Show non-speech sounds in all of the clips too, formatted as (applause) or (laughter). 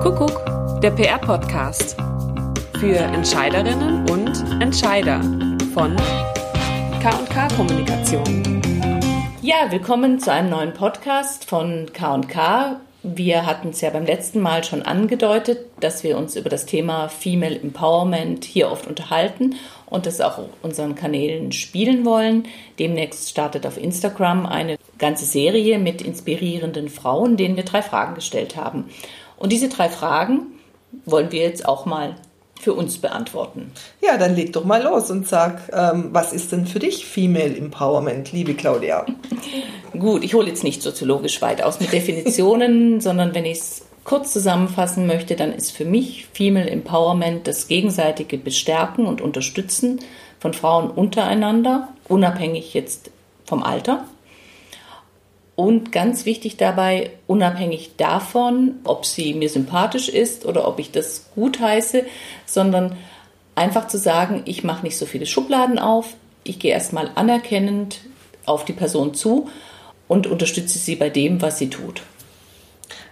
Kuckuck, der PR-Podcast für Entscheiderinnen und Entscheider von K&K Kommunikation. Ja, willkommen zu einem neuen Podcast von K&K. Wir hatten es ja beim letzten Mal schon angedeutet, dass wir uns über das Thema Female Empowerment hier oft unterhalten und das auch auf unseren Kanälen spielen wollen. Demnächst startet auf Instagram eine ganze Serie mit inspirierenden Frauen, denen wir drei Fragen gestellt haben. Und diese drei Fragen wollen wir jetzt auch mal für uns beantworten. Ja, dann leg doch mal los und sag, ähm, was ist denn für dich Female Empowerment, liebe Claudia? (laughs) Gut, ich hole jetzt nicht soziologisch weit aus mit Definitionen, (laughs) sondern wenn ich es kurz zusammenfassen möchte, dann ist für mich Female Empowerment das gegenseitige Bestärken und Unterstützen von Frauen untereinander, unabhängig jetzt vom Alter. Und ganz wichtig dabei, unabhängig davon, ob sie mir sympathisch ist oder ob ich das gut heiße, sondern einfach zu sagen, ich mache nicht so viele Schubladen auf, ich gehe erstmal anerkennend auf die Person zu und unterstütze sie bei dem, was sie tut.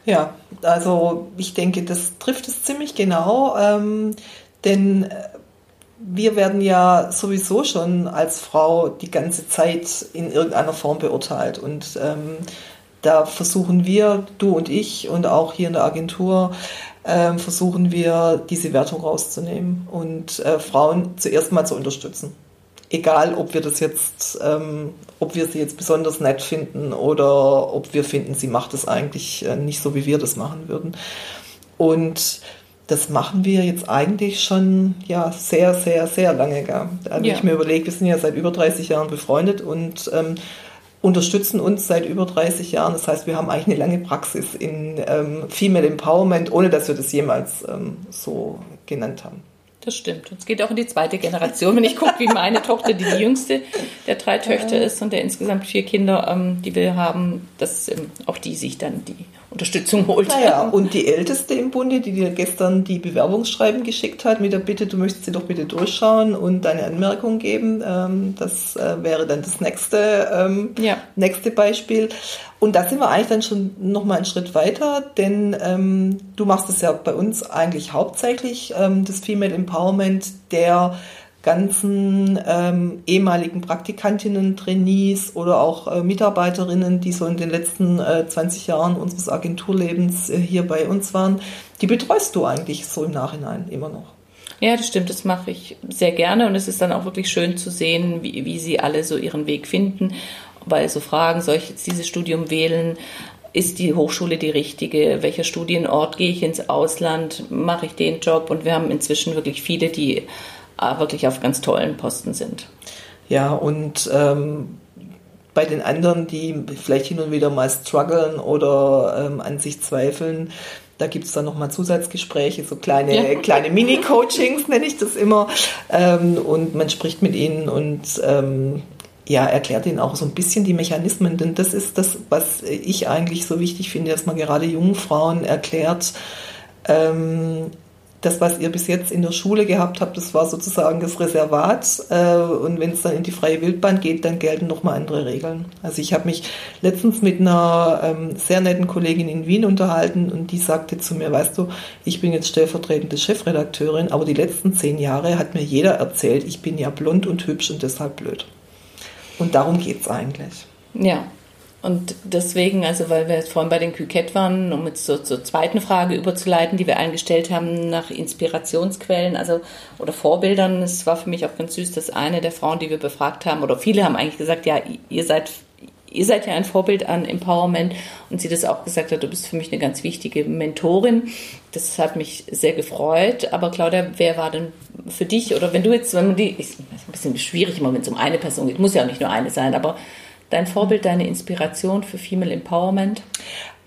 Ja, also ich denke, das trifft es ziemlich genau, ähm, denn äh, wir werden ja sowieso schon als Frau die ganze Zeit in irgendeiner Form beurteilt. Und ähm, da versuchen wir, du und ich und auch hier in der Agentur, ähm, versuchen wir, diese Wertung rauszunehmen und äh, Frauen zuerst mal zu unterstützen. Egal, ob wir das jetzt, ähm, ob wir sie jetzt besonders nett finden oder ob wir finden, sie macht es eigentlich äh, nicht so, wie wir das machen würden. Und das machen wir jetzt eigentlich schon ja sehr, sehr, sehr lange. Gell? Also ja. ich mir überlege, wir sind ja seit über 30 Jahren befreundet und ähm, unterstützen uns seit über 30 Jahren. Das heißt, wir haben eigentlich eine lange Praxis in ähm, Female Empowerment, ohne dass wir das jemals ähm, so genannt haben. Das stimmt. Und es geht auch in die zweite Generation. Wenn ich gucke, wie meine Tochter, die die jüngste der drei Töchter ist und der insgesamt vier Kinder, ähm, die wir haben, dass ähm, auch die sich dann die Unterstützung holt. Naja, und die Älteste im Bunde, die dir gestern die Bewerbungsschreiben geschickt hat, mit der Bitte, du möchtest sie doch bitte durchschauen und deine Anmerkung geben. Ähm, das äh, wäre dann das nächste, ähm, ja. nächste Beispiel. Und da sind wir eigentlich dann schon nochmal einen Schritt weiter, denn ähm, du machst es ja bei uns eigentlich hauptsächlich, ähm, das Female Empowerment der ganzen ähm, ehemaligen Praktikantinnen, Trainees oder auch äh, Mitarbeiterinnen, die so in den letzten äh, 20 Jahren unseres Agenturlebens äh, hier bei uns waren, die betreust du eigentlich so im Nachhinein immer noch. Ja, das stimmt, das mache ich sehr gerne und es ist dann auch wirklich schön zu sehen, wie, wie sie alle so ihren Weg finden, weil so Fragen, soll ich jetzt dieses Studium wählen, ist die Hochschule die richtige? Welcher Studienort gehe ich ins Ausland? Mache ich den Job? Und wir haben inzwischen wirklich viele, die wirklich auf ganz tollen Posten sind. Ja, und ähm, bei den anderen, die vielleicht hin und wieder mal strugglen oder ähm, an sich zweifeln, da gibt es dann nochmal Zusatzgespräche, so kleine, ja. kleine Mini-Coachings nenne ich das immer. Ähm, und man spricht mit ihnen und ähm, ja, erklärt ihnen auch so ein bisschen die Mechanismen, denn das ist das, was ich eigentlich so wichtig finde, dass man gerade jungen Frauen erklärt, ähm, das, was ihr bis jetzt in der Schule gehabt habt, das war sozusagen das Reservat. Äh, und wenn es dann in die freie Wildbahn geht, dann gelten nochmal andere Regeln. Also ich habe mich letztens mit einer ähm, sehr netten Kollegin in Wien unterhalten und die sagte zu mir, weißt du, ich bin jetzt stellvertretende Chefredakteurin, aber die letzten zehn Jahre hat mir jeder erzählt, ich bin ja blond und hübsch und deshalb blöd. Und darum geht es eigentlich. Ja, und deswegen, also weil wir jetzt vorhin bei den Küket waren, um jetzt so zur zweiten Frage überzuleiten, die wir eingestellt haben nach Inspirationsquellen, also oder Vorbildern, es war für mich auch ganz süß, dass eine der Frauen, die wir befragt haben, oder viele haben eigentlich gesagt, ja, ihr seid ihr seid ja ein Vorbild an Empowerment und sie das auch gesagt hat, du bist für mich eine ganz wichtige Mentorin. Das hat mich sehr gefreut. Aber Claudia, wer war denn für dich oder wenn du jetzt, wenn man die, ist ein bisschen schwierig immer, wenn es um eine Person geht, muss ja auch nicht nur eine sein, aber dein Vorbild, deine Inspiration für Female Empowerment?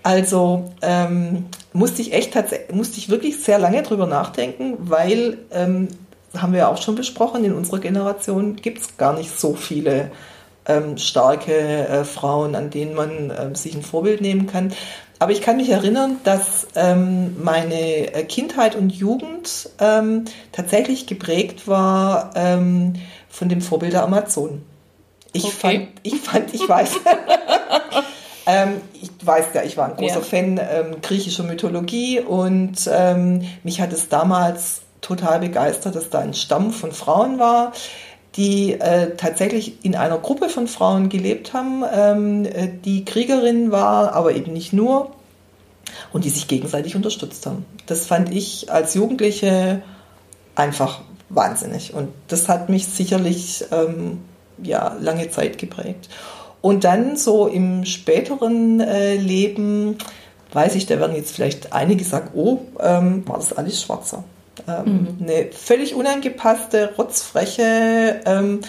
Also ähm, musste ich echt musste ich wirklich sehr lange drüber nachdenken, weil ähm, haben wir ja auch schon besprochen, in unserer Generation gibt es gar nicht so viele ähm, starke äh, Frauen, an denen man äh, sich ein Vorbild nehmen kann. Aber ich kann mich erinnern, dass ähm, meine äh, Kindheit und Jugend ähm, tatsächlich geprägt war ähm, von dem Vorbild der Amazon. Ich, okay. fand, ich fand, ich weiß, (laughs) Ähm, ich weiß ja, ich war ein großer Ja. Fan ähm, griechischer Mythologie und ähm, mich hat es damals total begeistert, dass da ein Stamm von Frauen war, die äh, tatsächlich in einer Gruppe von Frauen gelebt haben, ähm, äh, die Kriegerin war, aber eben nicht nur und die sich gegenseitig unterstützt haben. Das fand ich als Jugendliche einfach wahnsinnig und das hat mich sicherlich ähm, ja lange Zeit geprägt. Und dann so im späteren äh, Leben, weiß ich, da werden jetzt vielleicht einige sagen, oh, ähm, war das alles Schwarzer. Ähm, Eine völlig unangepasste, rotzfreche, ähm,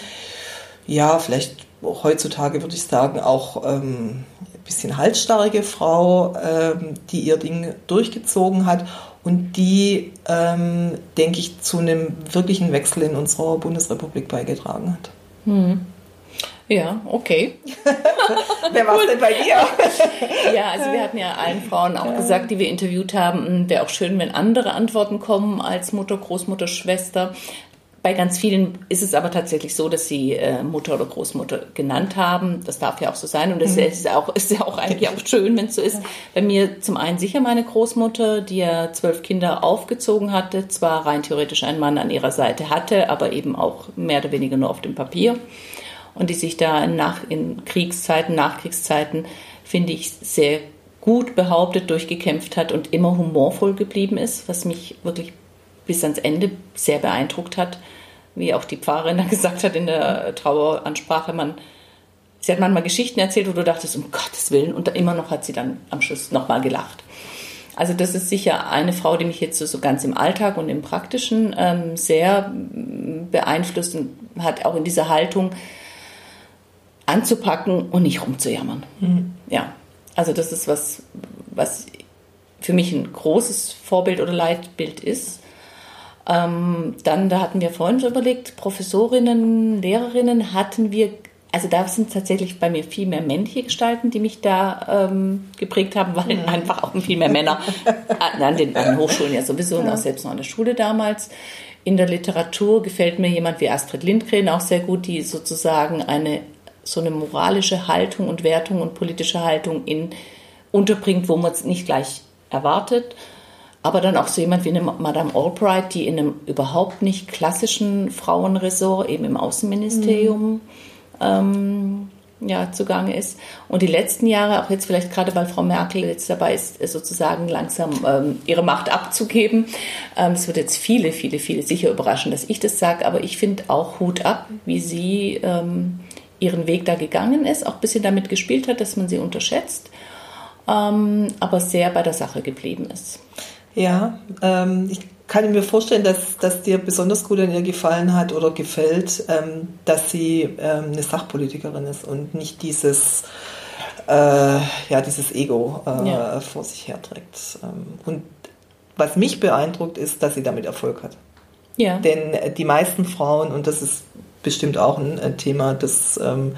ja, vielleicht heutzutage würde ich sagen, auch ähm, ein bisschen halsstarrige Frau, ähm, die ihr Ding durchgezogen hat und die, ähm, denke ich, zu einem wirklichen Wechsel in unserer Bundesrepublik beigetragen hat. Ja, okay. (laughs) Wer war es denn bei dir? (laughs) Ja, also wir hatten ja allen Frauen auch gesagt, die wir interviewt haben, wäre auch schön, wenn andere Antworten kommen als Mutter, Großmutter, Schwester. Bei ganz vielen ist es aber tatsächlich so, dass sie äh, Mutter oder Großmutter genannt haben. Das darf ja auch so sein. Und das ist, auch, ist ja auch eigentlich auch schön, wenn es so ist. Bei mir zum einen sicher meine Großmutter, die ja zwölf Kinder aufgezogen hatte, zwar rein theoretisch einen Mann an ihrer Seite hatte, aber eben auch mehr oder weniger nur auf dem Papier. Und die sich da in, nach, in Kriegszeiten, Nachkriegszeiten, finde ich, sehr gut behauptet, durchgekämpft hat und immer humorvoll geblieben ist, was mich wirklich bis ans Ende sehr beeindruckt hat. Wie auch die Pfarrerin da (laughs) gesagt hat in der Traueransprache, man, sie hat manchmal Geschichten erzählt, wo du dachtest, um Gottes Willen, und immer noch hat sie dann am Schluss nochmal gelacht. Also das ist sicher eine Frau, die mich jetzt so, so ganz im Alltag und im Praktischen ähm, sehr beeinflusst und hat auch in dieser Haltung anzupacken und nicht rumzujammern. Ja, also das ist was, was für mich ein großes Vorbild oder Leitbild ist. Ähm, dann, da hatten wir vorhin schon überlegt, Professorinnen, Lehrerinnen hatten wir, also da sind tatsächlich bei mir viel mehr männliche Gestalten, die mich da ähm, geprägt haben, weil einfach auch viel mehr Männer (laughs) an, an den an Hochschulen ja sowieso und auch selbst noch an der Schule damals. In der Literatur gefällt mir jemand wie Astrid Lindgren auch sehr gut, die sozusagen eine so eine moralische Haltung und Wertung und politische Haltung in unterbringt, wo man es nicht gleich erwartet. Aber dann auch so jemand wie eine Madame Albright, die in einem überhaupt nicht klassischen Frauenressort, eben im Außenministerium, ähm, ja, zugange ist. Und die letzten Jahre, auch jetzt vielleicht gerade, weil Frau Merkel jetzt dabei ist, sozusagen langsam ähm, ihre Macht abzugeben. Ähm, es wird jetzt viele, viele, viele sicher überraschen, dass ich das sage, aber ich finde auch Hut ab, wie sie ähm, ihren Weg da gegangen ist, auch ein bisschen damit gespielt hat, dass man sie unterschätzt, ähm, aber sehr bei der Sache geblieben ist. Ja, ähm, ich kann mir vorstellen, dass, dass dir besonders gut an ihr gefallen hat oder gefällt, ähm, dass sie ähm, eine Sachpolitikerin ist und nicht dieses, äh, ja, dieses Ego äh, Ja. vor sich herträgt. Ähm, und was mich beeindruckt, ist, dass sie damit Erfolg hat. Ja. Denn die meisten Frauen, und das ist bestimmt auch ein Thema, das ähm,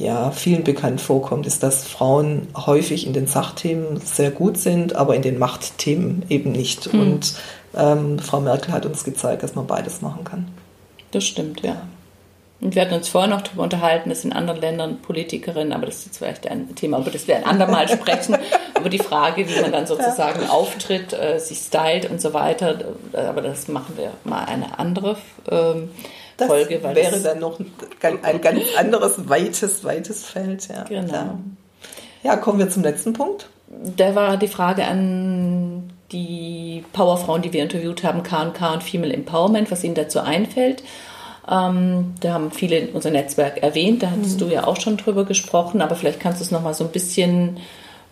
ja vielen bekannt vorkommt, ist, dass Frauen häufig in den Sachthemen sehr gut sind, aber in den Machtthemen eben nicht. Und ähm, Frau Merkel hat uns gezeigt, dass man beides machen kann. Das stimmt, ja. Und wir hatten uns vorher noch darüber unterhalten, dass in anderen Ländern Politikerinnen, aber das ist jetzt vielleicht ein Thema, über das wir ein andermal (laughs) sprechen, über die Frage, wie man dann sozusagen auftritt, äh, sich stylt und so weiter. Aber das machen wir mal eine andere ähm, Das Folge. Weil wäre das, dann noch ein, ganz- ein ganz anderes, weites, weites Feld. Ja. Genau. Ja. ja, kommen wir zum letzten Punkt. Da war die Frage an die Powerfrauen, die wir interviewt haben, K&K und Female Empowerment, was ihnen dazu einfällt. Ähm, da haben viele in unser Netzwerk erwähnt, da hattest du ja auch schon drüber gesprochen, aber vielleicht kannst du es nochmal so ein bisschen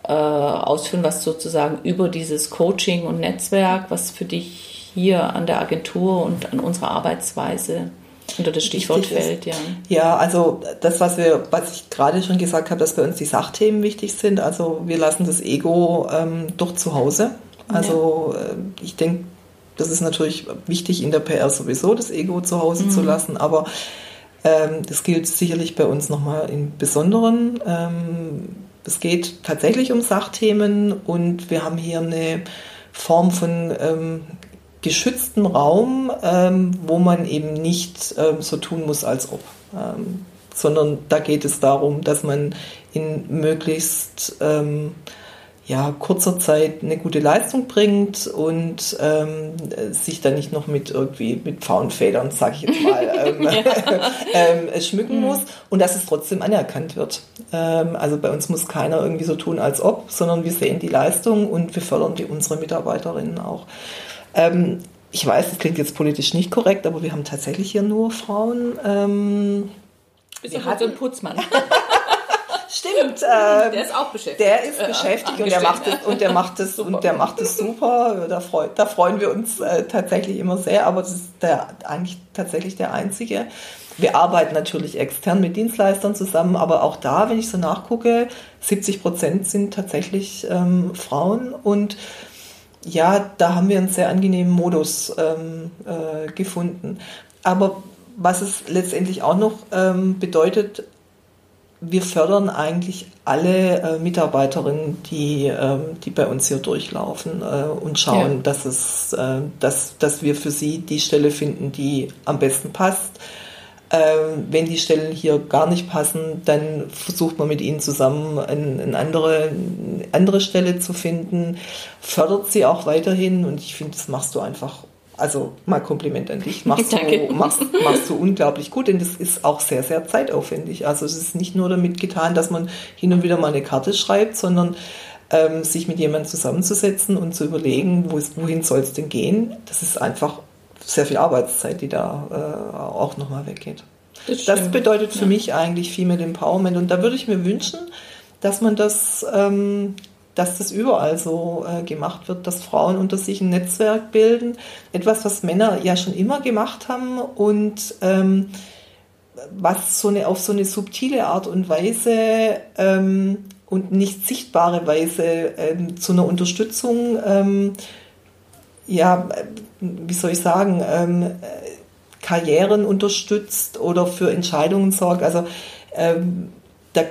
äh, ausführen, was sozusagen über dieses Coaching und Netzwerk, was für dich hier an der Agentur und an unserer Arbeitsweise unter das Stichwort fällt, ja. Ja, also das, was wir, was ich gerade schon gesagt habe, dass bei uns die Sachthemen wichtig sind. Also wir lassen das Ego ähm, durch zu Hause. Also äh, ich denke, das ist natürlich wichtig in der PR sowieso, das Ego zu Hause zu lassen, aber ähm, das gilt sicherlich bei uns nochmal im Besonderen. Ähm, es geht tatsächlich um Sachthemen und wir haben hier eine Form von ähm, geschützten Raum, ähm, wo man eben nicht ähm, so tun muss, als ob. Ähm, sondern da geht es darum, dass man in möglichst ähm, ja, kurzer Zeit eine gute Leistung bringt und ähm, sich dann nicht noch mit irgendwie mit Pfauenfedern, sag ich jetzt mal, (laughs) ähm, ähm, schmücken mhm. muss und dass es trotzdem anerkannt wird. Ähm, also bei uns muss keiner irgendwie so tun, als ob, sondern wir sehen die Leistung und wir fördern die unsere Mitarbeiterinnen auch. Ähm, ich weiß, das klingt jetzt politisch nicht korrekt, aber wir haben tatsächlich hier nur Frauen. Ähm, Bist du halt so ein Putzmann? (laughs) Stimmt. Ähm, der ist auch beschäftigt. Der ist beschäftigt äh, und der macht es und der macht es und der macht es super. Da, freu, da freuen wir uns äh, tatsächlich immer sehr, aber das ist der, eigentlich tatsächlich der einzige. Wir arbeiten natürlich extern mit Dienstleistern zusammen, aber auch da, wenn ich so nachgucke, 70 Prozent sind tatsächlich ähm, Frauen und ja, da haben wir einen sehr angenehmen Modus ähm, äh, gefunden. Aber was es letztendlich auch noch ähm, bedeutet, wir fördern eigentlich alle äh, Mitarbeiterinnen, die, äh, die bei uns hier durchlaufen äh, und schauen, ja. dass, es, äh, dass, dass wir für sie die Stelle finden, die am besten passt. Ähm, wenn die Stellen hier gar nicht passen, dann versucht man mit ihnen zusammen eine, eine, andere, eine andere Stelle zu finden, fördert sie auch weiterhin und ich finde, das machst du einfach also mal Kompliment an dich. (laughs) Machst du, machst, machst du unglaublich gut, denn das ist auch sehr, sehr zeitaufwendig. Also es ist nicht nur damit getan, dass man hin und wieder mal eine Karte schreibt, sondern ähm, sich mit jemandem zusammenzusetzen und zu überlegen, wo ist, wohin soll es denn gehen. Das ist einfach sehr viel Arbeitszeit, die da äh, auch nochmal weggeht. Das, das bedeutet für ja. mich eigentlich Female Empowerment und da würde ich mir wünschen, dass man das ähm, dass das überall so äh, gemacht wird, dass Frauen unter sich ein Netzwerk bilden. Etwas, was Männer ja schon immer gemacht haben und ähm, was so eine, auf so eine subtile Art und Weise ähm, und nicht sichtbare Weise ähm, zu einer Unterstützung, ähm, ja, wie soll ich sagen, ähm, Karrieren unterstützt oder für Entscheidungen sorgt. Also ähm, da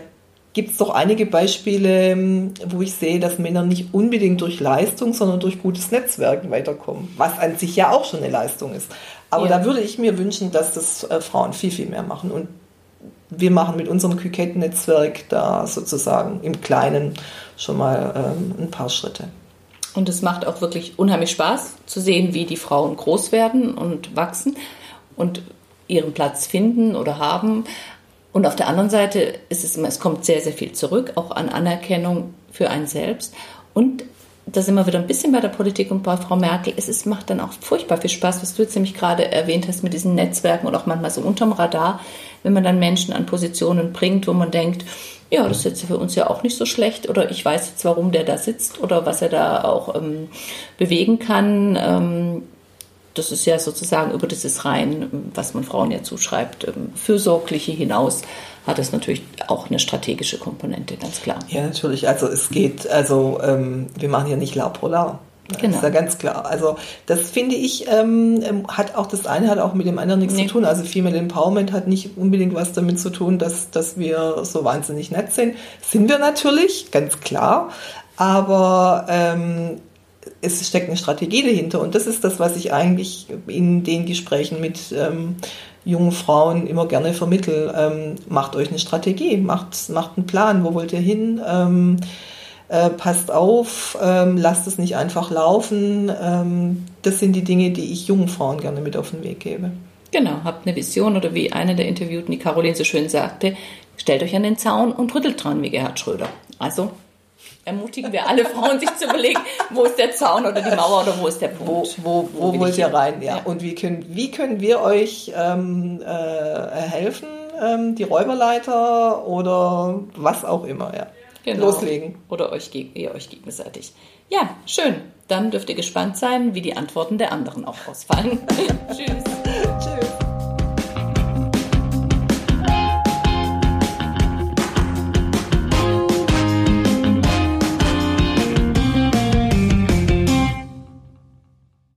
gibt es doch einige Beispiele, ähm, wo ich sehe, dass Männer nicht unbedingt durch Leistung, sondern durch gutes Netzwerken weiterkommen, was an sich ja auch schon eine Leistung ist. Aber ja. da würde ich mir wünschen, dass das äh, Frauen viel, viel mehr machen. Und wir machen mit unserem Küket-Netzwerk da sozusagen im Kleinen schon mal ähm, ein paar Schritte. Und es macht auch wirklich unheimlich Spaß zu sehen, wie die Frauen groß werden und wachsen und ihren Platz finden oder haben. Und auf der anderen Seite ist es es kommt sehr, sehr viel zurück, auch an Anerkennung für einen selbst. Und da sind wir wieder ein bisschen bei der Politik und bei Frau Merkel. Es ist, macht dann auch furchtbar viel Spaß, was du jetzt nämlich gerade erwähnt hast mit diesen Netzwerken und auch manchmal so unterm Radar, wenn man dann Menschen an Positionen bringt, wo man denkt, ja, das ist jetzt für uns ja auch nicht so schlecht oder ich weiß jetzt, warum der da sitzt oder was er da auch ähm, bewegen kann. Ähm, das ist ja sozusagen über dieses rein, was man Frauen ja zuschreibt, ähm, fürsorgliche hinaus, hat es natürlich auch eine strategische Komponente, ganz klar. Ja, natürlich. Also es geht, also ähm, wir machen ja nicht La Polar. Das genau. ist ja ganz klar. Also das finde ich, ähm, ähm, hat auch das eine hat auch mit dem anderen nichts nee. zu tun. Also Female Empowerment hat nicht unbedingt was damit zu tun, dass, dass wir so wahnsinnig nett sind. Sind wir natürlich, ganz klar. Aber ähm, es steckt eine Strategie dahinter und das ist das, was ich eigentlich in den Gesprächen mit ähm, jungen Frauen immer gerne vermittel. Ähm, macht euch eine Strategie, macht, macht einen Plan, wo wollt ihr hin? Äh, passt auf, ähm, lasst es nicht einfach laufen. Ähm, das sind die Dinge, die ich jungen Frauen gerne mit auf den Weg gebe. Genau, habt eine Vision oder wie eine der Interviewten, die Caroline so schön sagte, stellt euch an den Zaun und rüttelt dran wie Gerhard Schröder. Also ermutigen wir alle Frauen, sich zu überlegen, wo ist der Zaun oder die Mauer oder wo ist der Punkt. Wo, wo, wo, wo wollt ihr rein? Ja. ja. Und wie können, wie können wir euch ähm, äh, helfen? Ähm, die Räuberleiter oder was auch immer. Ja. Genau. Loslegen. Oder euch, ihr euch gegenseitig. Ja, schön. Dann dürft ihr gespannt sein, wie die Antworten der anderen auch ausfallen. (laughs) Tschüss.